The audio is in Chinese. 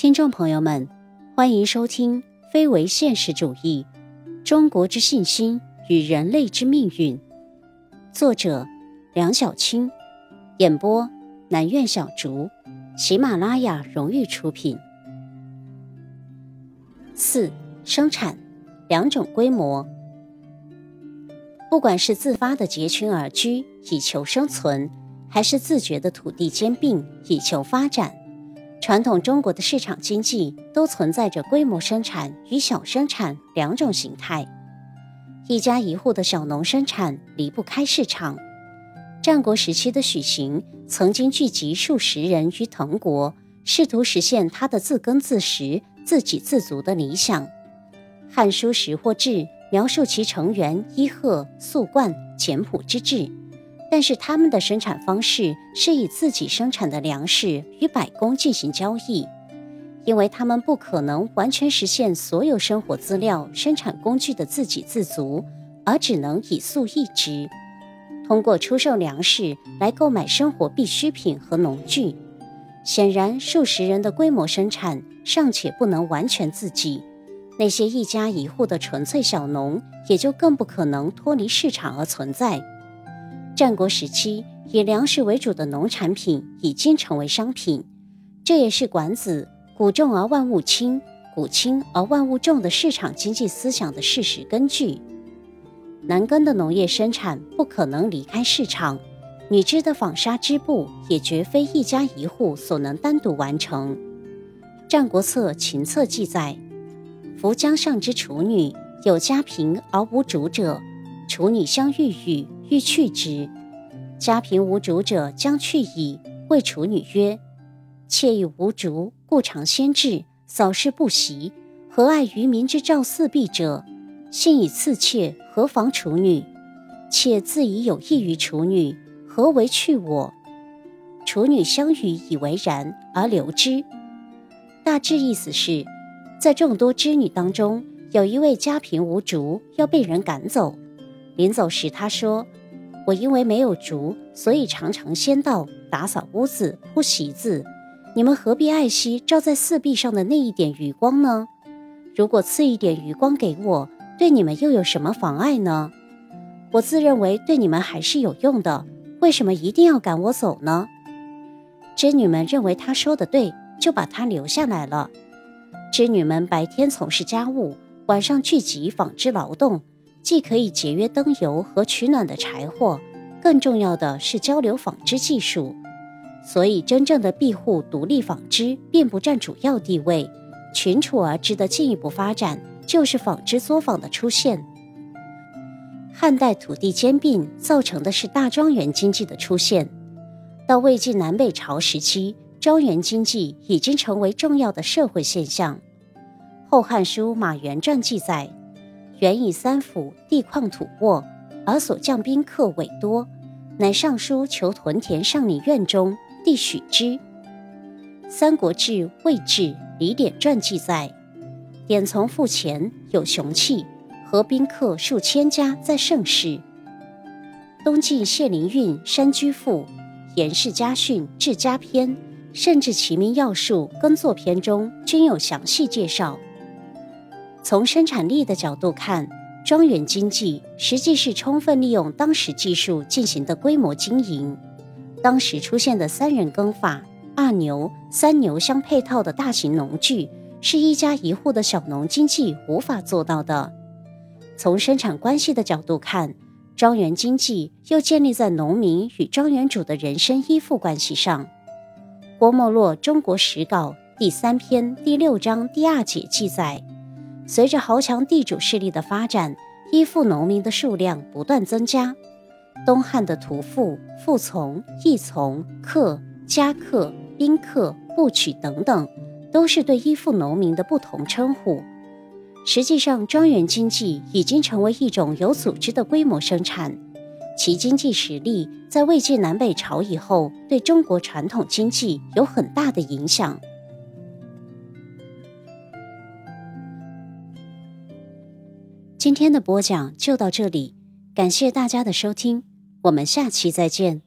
听众朋友们，欢迎收听《非为现实主义：中国之信心与人类之命运》，作者梁小青，演播南苑小竹，喜马拉雅荣誉出品。四、生产两种规模，不管是自发的结群而居以求生存，还是自觉的土地兼并以求发展。传统中国的市场经济都存在着规模生产与小生产两种形态。一家一户的小农生产离不开市场。战国时期的许行曾经聚集数十人于滕国，试图实现他的自耕自食、自给自足的理想。《汉书·识货志》描述其成员伊贺、素冠、简朴之治。但是他们的生产方式是以自己生产的粮食与百工进行交易，因为他们不可能完全实现所有生活资料、生产工具的自给自足，而只能以粟易之，通过出售粮食来购买生活必需品和农具。显然，数十人的规模生产尚且不能完全自给，那些一家一户的纯粹小农也就更不可能脱离市场而存在。战国时期，以粮食为主的农产品已经成为商品，这也是管子“谷重而万物轻，谷轻而万物重”的市场经济思想的事实根据。男耕的农业生产不可能离开市场，女织的纺纱织布也绝非一家一户所能单独完成。《战国策·秦策》记载：“夫江上之处女，有家贫而无主者，处女相遇语。”欲去之，家贫无主者将去矣。谓处女曰：“妾以无竹，故常先至，扫视不习。何爱于民之赵四壁者？信以赐妾，何妨处女？妾自以有益于处女，何为去我？”处女相与以为然，而留之。大致意思是，在众多织女当中，有一位家贫无竹，要被人赶走。临走时，他说。我因为没有竹，所以常常先到打扫屋子、铺席子。你们何必爱惜照在四壁上的那一点余光呢？如果赐一点余光给我，对你们又有什么妨碍呢？我自认为对你们还是有用的，为什么一定要赶我走呢？织女们认为他说的对，就把他留下来了。织女们白天从事家务，晚上聚集纺织劳动。既可以节约灯油和取暖的柴火，更重要的是交流纺织技术。所以，真正的庇护独立纺织并不占主要地位。群处而知的进一步发展，就是纺织作坊的出现。汉代土地兼并造成的是大庄园经济的出现。到魏晋南北朝时期，庄园经济已经成为重要的社会现象。《后汉书·马援传》记载。原以三府地旷土沃，而所降宾客委多，乃上书求屯田上林院中，地许之。《三国志·魏志·李典传》记载，典从父前有雄气，合宾客数千家在盛世。东晋谢灵运《山居赋》《颜氏家训》《治家篇》，甚至《齐民要术》《耕作篇》中均有详细介绍。从生产力的角度看，庄园经济实际是充分利用当时技术进行的规模经营。当时出现的三人耕法、二牛、三牛相配套的大型农具，是一家一户的小农经济无法做到的。从生产关系的角度看，庄园经济又建立在农民与庄园主的人身依附关系上。郭沫若《中国史稿》第三篇第六章第二节记载。随着豪强地主势力的发展，依附农民的数量不断增加。东汉的屠妇、妇从、役从、客、家客、宾客、部曲等等，都是对依附农民的不同称呼。实际上，庄园经济已经成为一种有组织的规模生产，其经济实力在魏晋南北朝以后，对中国传统经济有很大的影响。今天的播讲就到这里，感谢大家的收听，我们下期再见。